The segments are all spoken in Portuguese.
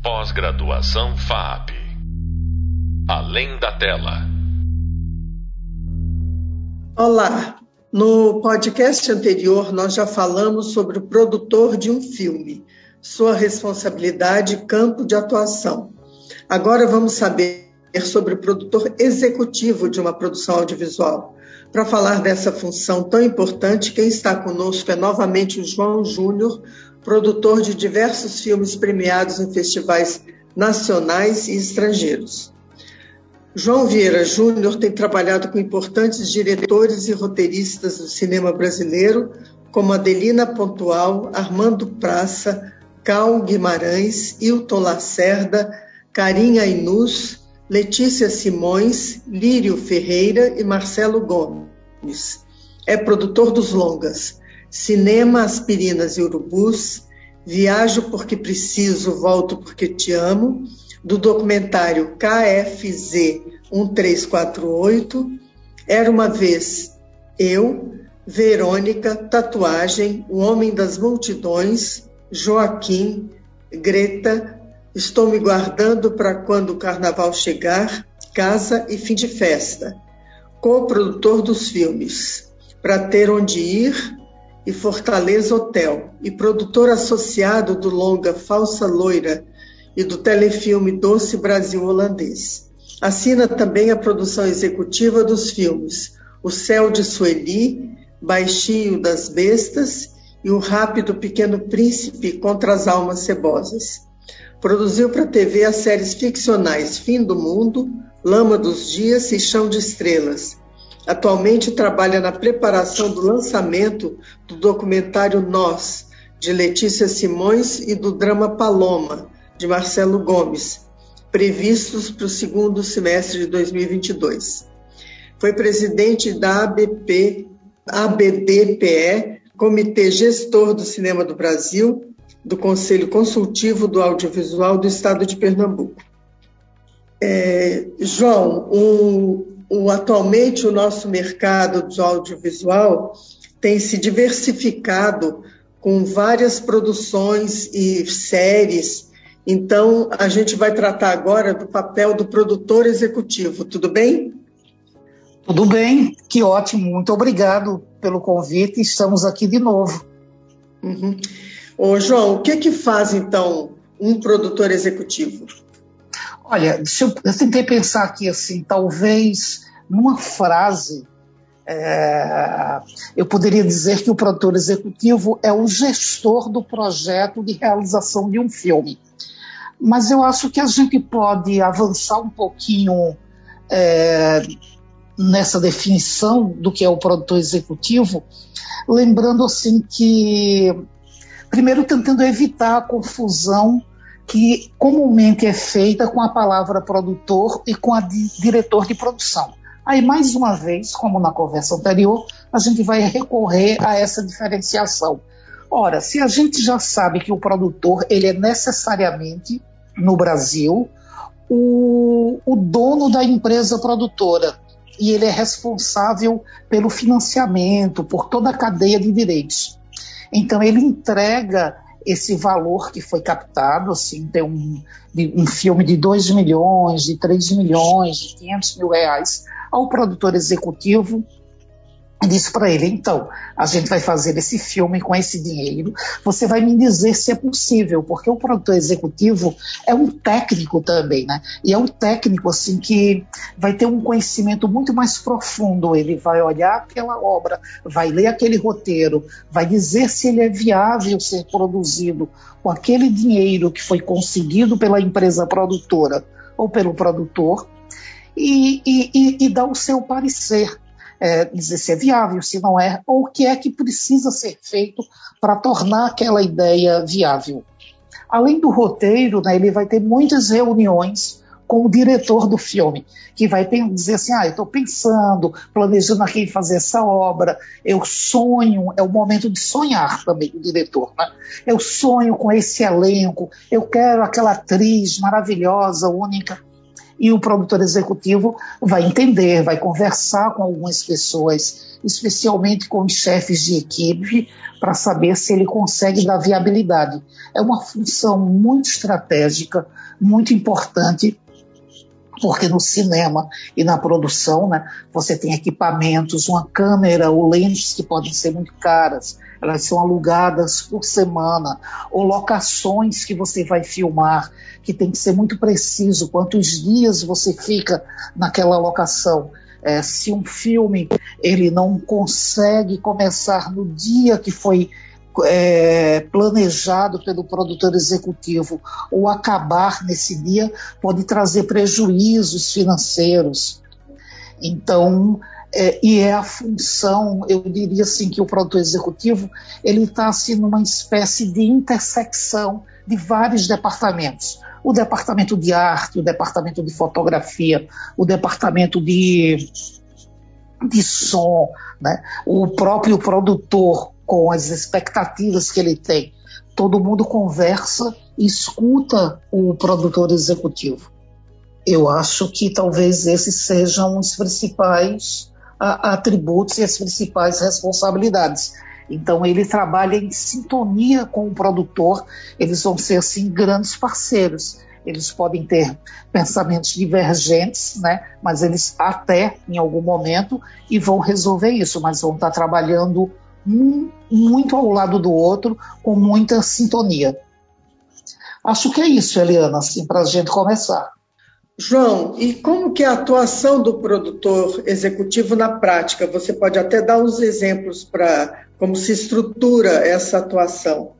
Pós-graduação FAP. Além da tela. Olá. No podcast anterior, nós já falamos sobre o produtor de um filme, sua responsabilidade e campo de atuação. Agora vamos saber sobre o produtor executivo de uma produção audiovisual. Para falar dessa função tão importante, quem está conosco é novamente o João Júnior, produtor de diversos filmes premiados em festivais nacionais e estrangeiros. João Vieira Júnior tem trabalhado com importantes diretores e roteiristas do cinema brasileiro, como Adelina Pontual, Armando Praça, Cal Guimarães, Hilton Lacerda, Carinha Inus, Letícia Simões, Lírio Ferreira e Marcelo Gomes. É produtor dos longas Cinema, Aspirinas e Urubus, Viajo porque preciso, volto porque te amo, do documentário KFZ 1348, Era uma vez eu, Verônica, Tatuagem, O Homem das Multidões, Joaquim, Greta, Estou me guardando para quando o carnaval chegar, Casa e Fim de Festa, co-produtor dos filmes, Para Ter Onde Ir, e Fortaleza Hotel, e produtor associado do longa Falsa Loira e do telefilme Doce Brasil Holandês. Assina também a produção executiva dos filmes O Céu de Sueli, Baixinho das Bestas e O Rápido Pequeno Príncipe contra as Almas Cebosas. Produziu para a TV as séries ficcionais Fim do Mundo, Lama dos Dias e Chão de Estrelas, Atualmente trabalha na preparação do lançamento do documentário Nós, de Letícia Simões, e do drama Paloma, de Marcelo Gomes, previstos para o segundo semestre de 2022. Foi presidente da ABP, ABDPE, Comitê Gestor do Cinema do Brasil, do Conselho Consultivo do Audiovisual do Estado de Pernambuco. É, João, o, o, atualmente o nosso mercado de audiovisual tem se diversificado com várias produções e séries. Então, a gente vai tratar agora do papel do produtor executivo, tudo bem? Tudo bem, que ótimo, muito obrigado pelo convite, estamos aqui de novo. Uhum. Ô, João, o que que faz então um produtor executivo? Olha, eu, eu, tentei pensar aqui assim, talvez numa frase, é, eu poderia dizer que o produtor executivo é o gestor do projeto de realização de um filme. Mas eu acho que a gente pode avançar um pouquinho é, nessa definição do que é o produtor executivo, lembrando assim que, primeiro, tentando evitar a confusão que comumente é feita com a palavra produtor e com a de diretor de produção. Aí, mais uma vez, como na conversa anterior, a gente vai recorrer a essa diferenciação. Ora, se a gente já sabe que o produtor ele é necessariamente, no Brasil, o, o dono da empresa produtora e ele é responsável pelo financiamento, por toda a cadeia de direitos. Então, ele entrega esse valor que foi captado, assim, tem um, um filme de 2 milhões, de 3 milhões, de 500 mil reais ao produtor executivo disse para ele: então, a gente vai fazer esse filme com esse dinheiro, você vai me dizer se é possível, porque o produtor executivo é um técnico também, né? E é um técnico, assim, que vai ter um conhecimento muito mais profundo. Ele vai olhar aquela obra, vai ler aquele roteiro, vai dizer se ele é viável ser produzido com aquele dinheiro que foi conseguido pela empresa produtora ou pelo produtor. E, e, e, e dar o seu parecer é, dizer se é viável, se não é, ou o que é que precisa ser feito para tornar aquela ideia viável. Além do roteiro, né, ele vai ter muitas reuniões com o diretor do filme, que vai dizer assim: ah, eu estou pensando, planejando aqui fazer essa obra, eu sonho, é o momento de sonhar também o diretor, né? Eu sonho com esse elenco, eu quero aquela atriz maravilhosa, única. E o produtor executivo vai entender, vai conversar com algumas pessoas, especialmente com os chefes de equipe, para saber se ele consegue dar viabilidade. É uma função muito estratégica, muito importante porque no cinema e na produção, né, você tem equipamentos, uma câmera ou lentes que podem ser muito caras, elas são alugadas por semana, ou locações que você vai filmar, que tem que ser muito preciso, quantos dias você fica naquela locação. É, se um filme ele não consegue começar no dia que foi é, planejado pelo produtor executivo ou acabar nesse dia pode trazer prejuízos financeiros. Então, é, e é a função, eu diria assim, que o produtor executivo ele está assim numa espécie de intersecção de vários departamentos. O departamento de arte, o departamento de fotografia, o departamento de, de som, né? o próprio produtor com as expectativas que ele tem. Todo mundo conversa e escuta o produtor executivo. Eu acho que talvez esses sejam os principais atributos e as principais responsabilidades. Então ele trabalha em sintonia com o produtor, eles vão ser assim grandes parceiros. Eles podem ter pensamentos divergentes, né? Mas eles até em algum momento e vão resolver isso, mas vão estar trabalhando um muito ao lado do outro, com muita sintonia. Acho que é isso, Eliana, assim, para a gente começar. João, e como que é a atuação do produtor executivo na prática? Você pode até dar uns exemplos para como se estrutura essa atuação.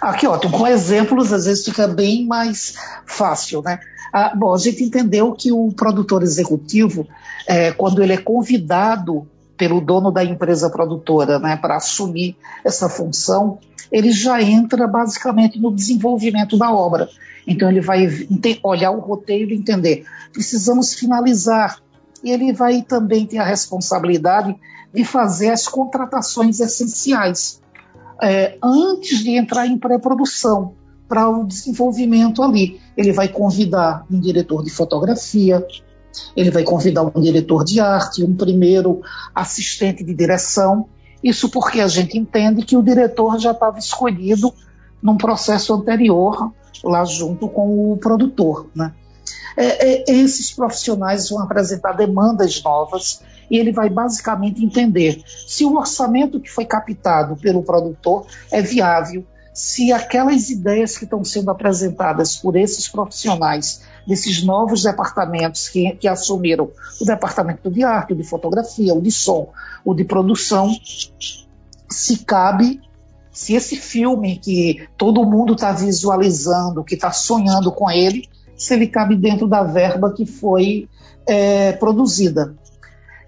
Aqui, ótimo. Com exemplos, às vezes fica bem mais fácil, né? Ah, bom, a gente entendeu que o produtor executivo, é, quando ele é convidado pelo dono da empresa produtora, né, para assumir essa função, ele já entra basicamente no desenvolvimento da obra. Então ele vai olhar o roteiro e entender, precisamos finalizar. E ele vai também ter a responsabilidade de fazer as contratações essenciais é, antes de entrar em pré-produção para o desenvolvimento ali. Ele vai convidar um diretor de fotografia, ele vai convidar um diretor de arte, um primeiro assistente de direção. Isso porque a gente entende que o diretor já estava escolhido num processo anterior, lá junto com o produtor. Né? É, é, esses profissionais vão apresentar demandas novas e ele vai basicamente entender se o orçamento que foi captado pelo produtor é viável, se aquelas ideias que estão sendo apresentadas por esses profissionais desses novos departamentos que, que assumiram o departamento de arte, o de fotografia, o de som, o de produção, se cabe, se esse filme que todo mundo está visualizando, que está sonhando com ele, se ele cabe dentro da verba que foi é, produzida.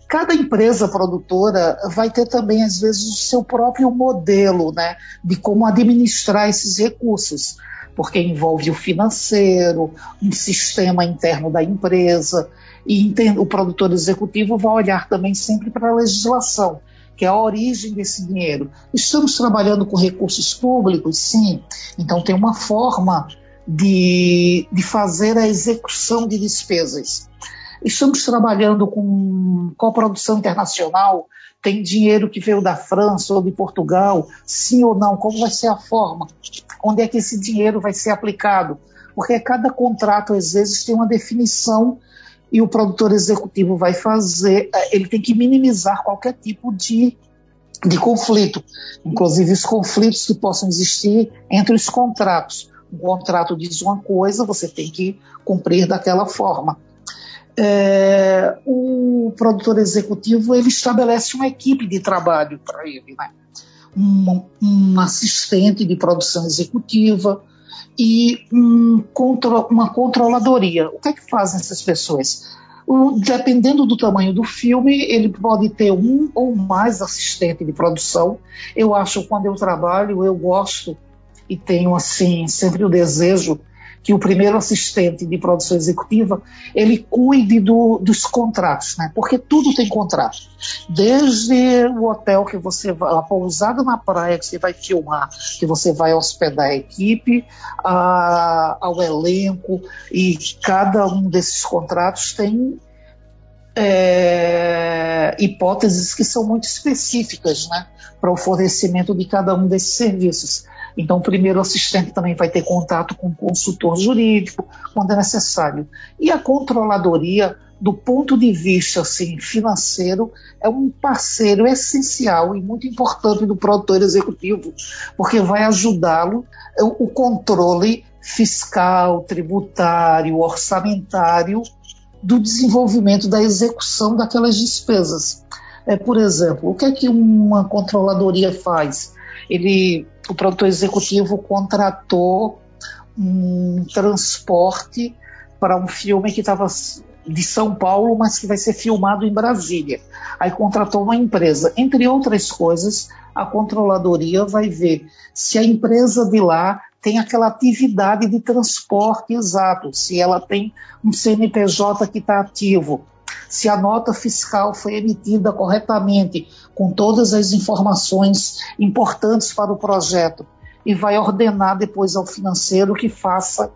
Cada empresa produtora vai ter também, às vezes, o seu próprio modelo né, de como administrar esses recursos porque envolve o financeiro, um sistema interno da empresa, e o produtor executivo vai olhar também sempre para a legislação, que é a origem desse dinheiro. Estamos trabalhando com recursos públicos? Sim. Então tem uma forma de, de fazer a execução de despesas. Estamos trabalhando com coprodução internacional, tem dinheiro que veio da França ou de Portugal, sim ou não? Como vai ser a forma? Onde é que esse dinheiro vai ser aplicado? Porque cada contrato, às vezes, tem uma definição e o produtor executivo vai fazer, eh, ele tem que minimizar qualquer tipo de, de conflito, inclusive os conflitos que possam existir entre os contratos. Um contrato diz uma coisa, você tem que cumprir daquela forma é, o produtor executivo ele estabelece uma equipe de trabalho para ele, né? um, um, assistente de produção executiva e um, uma controladoria. O que é que fazem essas pessoas? O, dependendo do tamanho do filme, ele pode ter um ou mais assistente de produção. Eu acho, quando eu trabalho, eu gosto e tenho assim sempre o desejo que o primeiro assistente de produção executiva ele cuide do, dos contratos, né? Porque tudo tem contrato. Desde o hotel que você vai, a pousada na praia que você vai filmar, que você vai hospedar a equipe, a, ao elenco e cada um desses contratos tem é, hipóteses que são muito específicas, né? Para o fornecimento de cada um desses serviços. Então, o primeiro assistente também vai ter contato com o consultor jurídico, quando é necessário. E a controladoria, do ponto de vista assim, financeiro, é um parceiro essencial e muito importante do produtor executivo, porque vai ajudá-lo o controle fiscal, tributário, orçamentário do desenvolvimento da execução daquelas despesas. É, por exemplo, o que é que uma controladoria faz? Ele o produtor executivo contratou um transporte para um filme que estava de São Paulo, mas que vai ser filmado em Brasília. Aí contratou uma empresa. Entre outras coisas, a controladoria vai ver se a empresa de lá tem aquela atividade de transporte exato, se ela tem um CNPJ que está ativo, se a nota fiscal foi emitida corretamente, com todas as informações importantes para o projeto, e vai ordenar depois ao financeiro que faça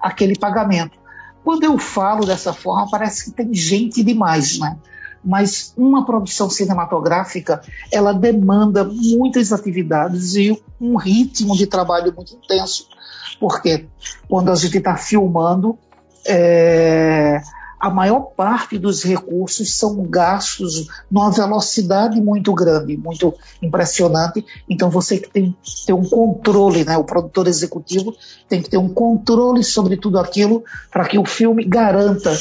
aquele pagamento. Quando eu falo dessa forma, parece que tem gente demais, né? Mas uma produção cinematográfica, ela demanda muitas atividades e um ritmo de trabalho muito intenso, porque quando a gente está filmando, é, a maior parte dos recursos são gastos numa velocidade muito grande, muito impressionante. Então você tem que ter um controle, né? O produtor executivo tem que ter um controle sobre tudo aquilo para que o filme garanta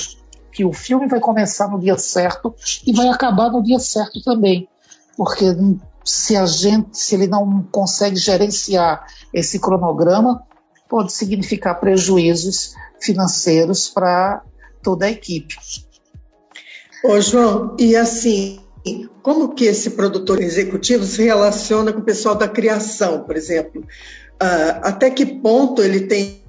que o filme vai começar no dia certo e vai acabar no dia certo também. Porque se a gente, se ele não consegue gerenciar esse cronograma, pode significar prejuízos financeiros para toda a equipe. Ô, João, e assim, como que esse produtor executivo se relaciona com o pessoal da criação, por exemplo? Uh, até que ponto ele tem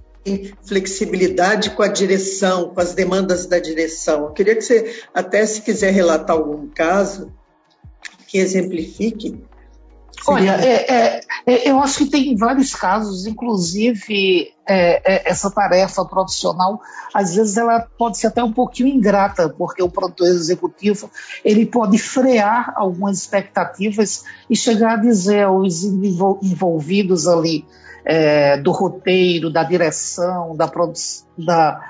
flexibilidade com a direção, com as demandas da direção? Eu queria que você, até se quiser relatar algum caso que exemplifique, Olha, é, é, é, eu acho que tem vários casos, inclusive é, é, essa tarefa profissional, às vezes ela pode ser até um pouquinho ingrata, porque o produtor executivo ele pode frear algumas expectativas e chegar a dizer aos envolvidos ali é, do roteiro, da direção, da produção, da,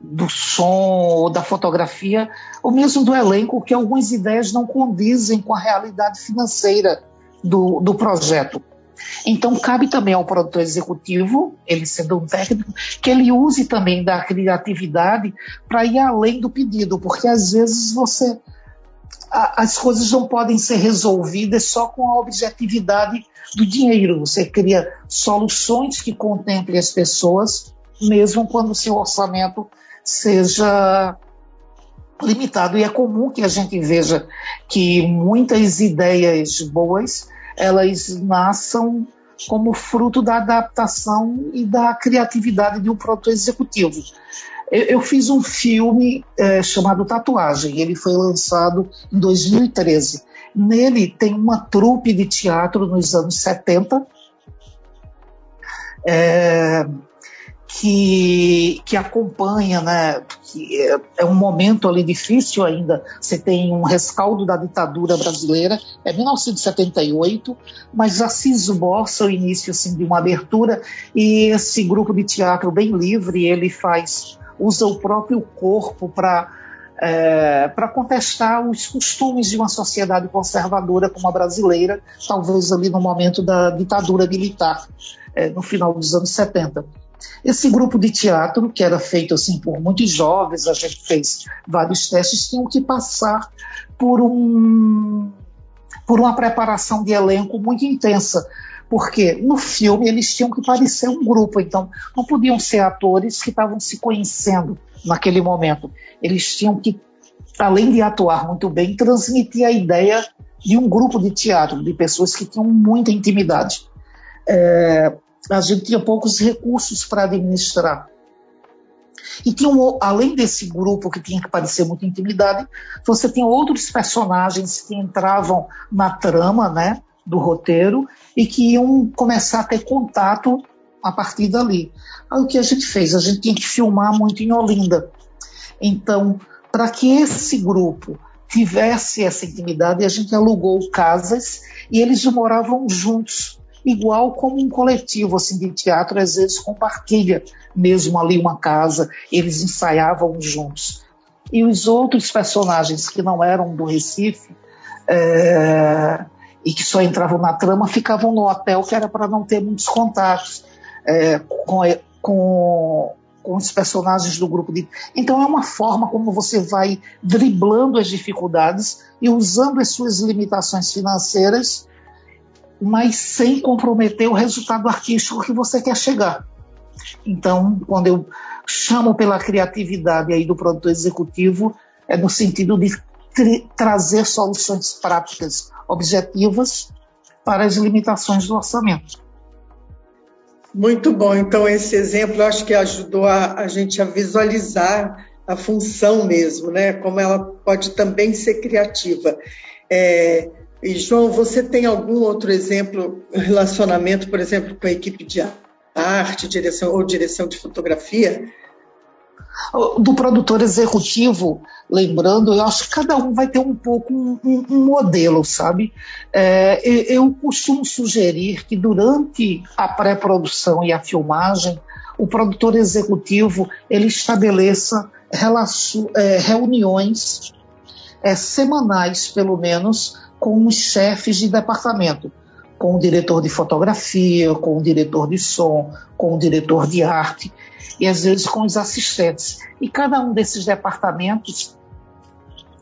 do som ou da fotografia, ou mesmo do elenco, que algumas ideias não condizem com a realidade financeira do, do projeto. Então, cabe também ao produtor executivo, ele sendo um técnico, que ele use também da criatividade para ir além do pedido, porque às vezes você. A, as coisas não podem ser resolvidas só com a objetividade do dinheiro. Você cria soluções que contemplem as pessoas, mesmo quando o seu orçamento seja limitado. E é comum que a gente veja que muitas ideias boas elas nasçam como fruto da adaptação e da criatividade de um produtor executivo. Eu, eu fiz um filme é, chamado Tatuagem, ele foi lançado em 2013. Nele tem uma trupe de teatro nos anos 70. É, que, que acompanha, né, que é, é, um momento ali difícil ainda, você tem um rescaldo da ditadura brasileira, é 1978, mas já se esboça o início assim, de uma abertura. E esse grupo de teatro bem livre, ele faz, usa o próprio corpo para é, para contestar os costumes de uma sociedade conservadora como a brasileira, talvez ali no momento da ditadura militar, é, no final dos anos 70. Esse grupo de teatro, que era feito assim por muitos jovens, a gente fez vários testes, tinham que passar por um por uma preparação de elenco muito intensa, porque no filme eles tinham que parecer um grupo, então não podiam ser atores que estavam se conhecendo naquele momento. Eles tinham que, além de atuar muito bem, transmitir a ideia de um grupo de teatro, de pessoas que tinham muita intimidade. É, a gente tinha poucos recursos para administrar. E tinha um, além desse grupo que tinha que parecer muita intimidade, você tinha outros personagens que entravam na trama, né, do roteiro e que iam começar a ter contato a partir dali. Aí o que a gente fez? A gente tinha que filmar muito em Olinda. Então, para que esse grupo tivesse essa intimidade, a gente alugou casas e eles moravam juntos igual como um coletivo assim de teatro às vezes compartilha mesmo ali uma casa, eles ensaiavam juntos. E os outros personagens que não eram do Recife é, e que só entravam na trama ficavam no hotel que era para não ter muitos contatos é, com, com, com os personagens do grupo. De... Então é uma forma como você vai driblando as dificuldades e usando as suas limitações financeiras mas sem comprometer o resultado artístico que você quer chegar. Então, quando eu chamo pela criatividade aí do produtor executivo, é no sentido de trazer soluções práticas, objetivas para as limitações do orçamento. Muito bom. Então, esse exemplo acho que ajudou a, a gente a visualizar a função mesmo, né? Como ela pode também ser criativa. É, e, João, você tem algum outro exemplo, relacionamento, por exemplo, com a equipe de arte, direção ou direção de fotografia? Do produtor executivo, lembrando, eu acho que cada um vai ter um pouco um, um modelo, sabe? É, eu costumo sugerir que durante a pré-produção e a filmagem, o produtor executivo ele estabeleça é, reuniões é, semanais, pelo menos, com os chefes de departamento, com o diretor de fotografia, com o diretor de som, com o diretor de arte e às vezes com os assistentes. E cada um desses departamentos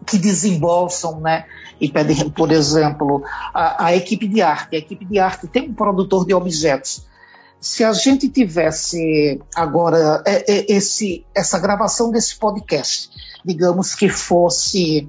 que desembolsam, né, e pedem, por exemplo, a, a, equipe de arte. A equipe de arte tem um produtor de objetos. Se a gente tivesse agora é, é, esse, essa gravação desse podcast, digamos que fosse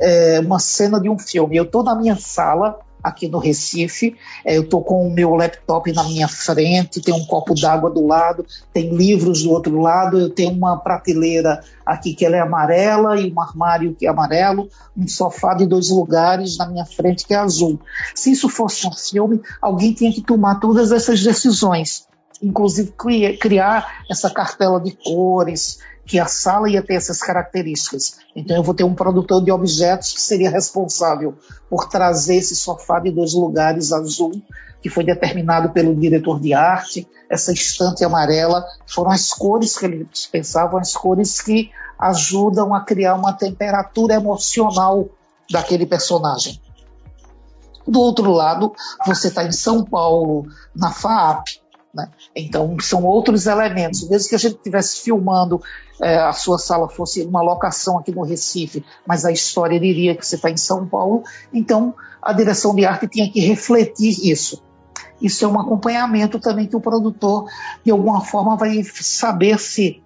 é, uma cena de um filme. Eu estou na minha sala, aqui no Recife, é, eu estou com o meu laptop na minha frente, tem um copo d'água do lado, tem livros do outro lado, eu tenho uma prateleira aqui que ela é amarela e um armário que é amarelo, um sofá de dois lugares na minha frente que é azul. Se isso fosse um filme, alguém tinha que tomar todas essas decisões inclusive criar essa cartela de cores, que a sala ia ter essas características. Então eu vou ter um produtor de objetos que seria responsável por trazer esse sofá de dois lugares azul, que foi determinado pelo diretor de arte, essa estante amarela, foram as cores que eles pensavam, as cores que ajudam a criar uma temperatura emocional daquele personagem. Do outro lado, você está em São Paulo, na FAAP, né? Então, são outros elementos. Mesmo que a gente estivesse filmando, é, a sua sala fosse uma locação aqui no Recife, mas a história diria que você está em São Paulo, então a direção de arte tinha que refletir isso. Isso é um acompanhamento também que o produtor, de alguma forma, vai saber se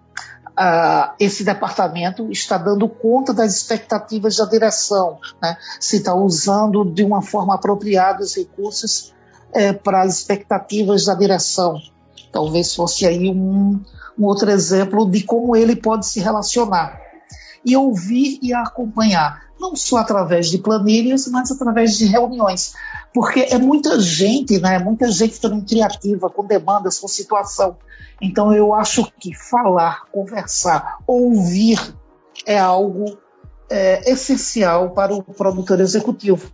uh, esse departamento está dando conta das expectativas da direção, né? se está usando de uma forma apropriada os recursos é, para as expectativas da direção. Talvez fosse aí um, um outro exemplo de como ele pode se relacionar. E ouvir e acompanhar, não só através de planilhas, mas através de reuniões. Porque é muita gente, né? Muita gente também criativa, com demandas, com situação. Então eu acho que falar, conversar, ouvir é algo é, essencial para o produtor executivo.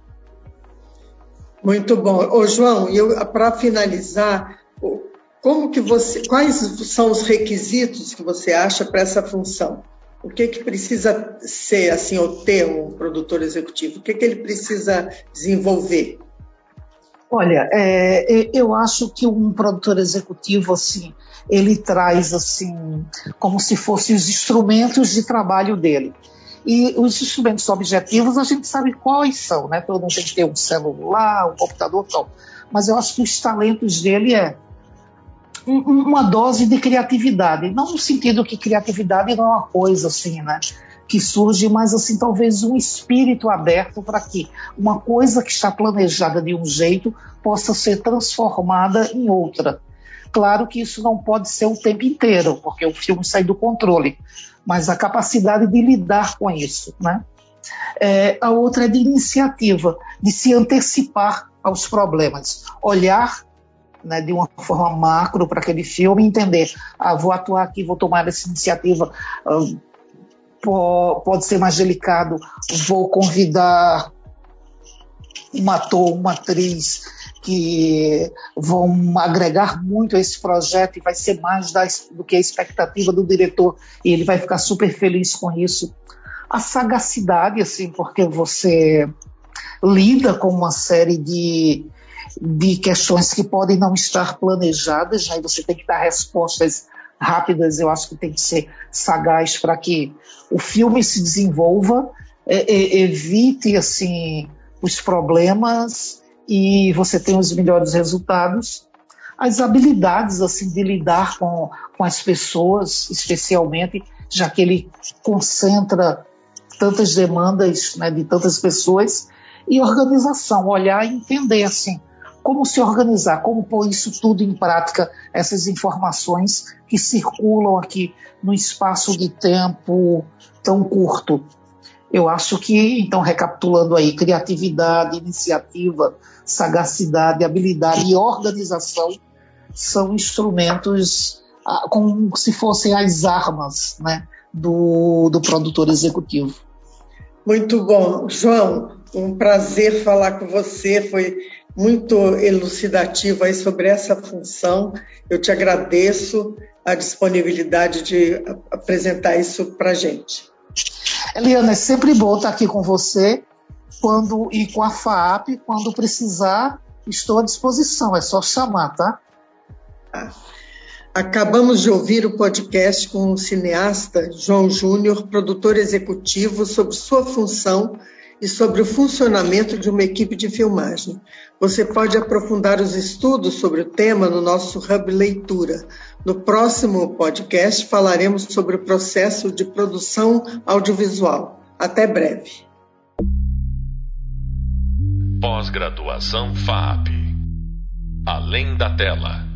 Muito bom. Ô, João, para finalizar, como que você, quais são os requisitos que você acha para essa função? O que, que precisa ser, assim, ou ter um produtor executivo? O que, que ele precisa desenvolver? Olha, é, eu acho que um produtor executivo, assim, ele traz, assim, como se fossem os instrumentos de trabalho dele. E os instrumentos objetivos a gente sabe quais são, né? Todo mundo tem que ter um celular, um computador, tal. Mas eu acho que os talentos dele é uma dose de criatividade. Não no sentido que criatividade não é uma coisa assim, né? Que surge, mas assim, talvez um espírito aberto para que uma coisa que está planejada de um jeito possa ser transformada em outra. Claro que isso não pode ser o tempo inteiro, porque o filme sai do controle, mas a capacidade de lidar com isso, né? É, a outra é de iniciativa, de se antecipar aos problemas, olhar né, de uma forma macro para aquele filme, entender, ah, vou atuar aqui, vou tomar essa iniciativa, uh, pode ser mais delicado, vou convidar um ator, uma atriz que vão agregar muito a esse projeto e vai ser mais do que a expectativa do diretor e ele vai ficar super feliz com isso. A sagacidade, assim, porque você lida com uma série de, de questões que podem não estar planejadas, aí né? você tem que dar respostas rápidas, eu acho que tem que ser sagaz para que o filme se desenvolva, evite assim os problemas e você tenha os melhores resultados. As habilidades assim de lidar com, com as pessoas, especialmente, já que ele concentra tantas demandas né, de tantas pessoas, e organização, olhar e entender assim, como se organizar, como pôr isso tudo em prática, essas informações que circulam aqui no espaço de tempo tão curto. Eu acho que, então, recapitulando aí, criatividade, iniciativa, sagacidade, habilidade e organização são instrumentos ah, como se fossem as armas né, do, do produtor executivo. Muito bom. João, um prazer falar com você. Foi muito elucidativo aí sobre essa função. Eu te agradeço a disponibilidade de apresentar isso para a gente. Eliana, é sempre bom estar aqui com você quando e com a FAAP, quando precisar, estou à disposição, é só chamar, tá? Ah. Acabamos de ouvir o podcast com o cineasta João Júnior, produtor executivo, sobre sua função e sobre o funcionamento de uma equipe de filmagem. Você pode aprofundar os estudos sobre o tema no nosso Hub Leitura. No próximo podcast falaremos sobre o processo de produção audiovisual. Até breve. Pós-graduação FAP. Além da tela.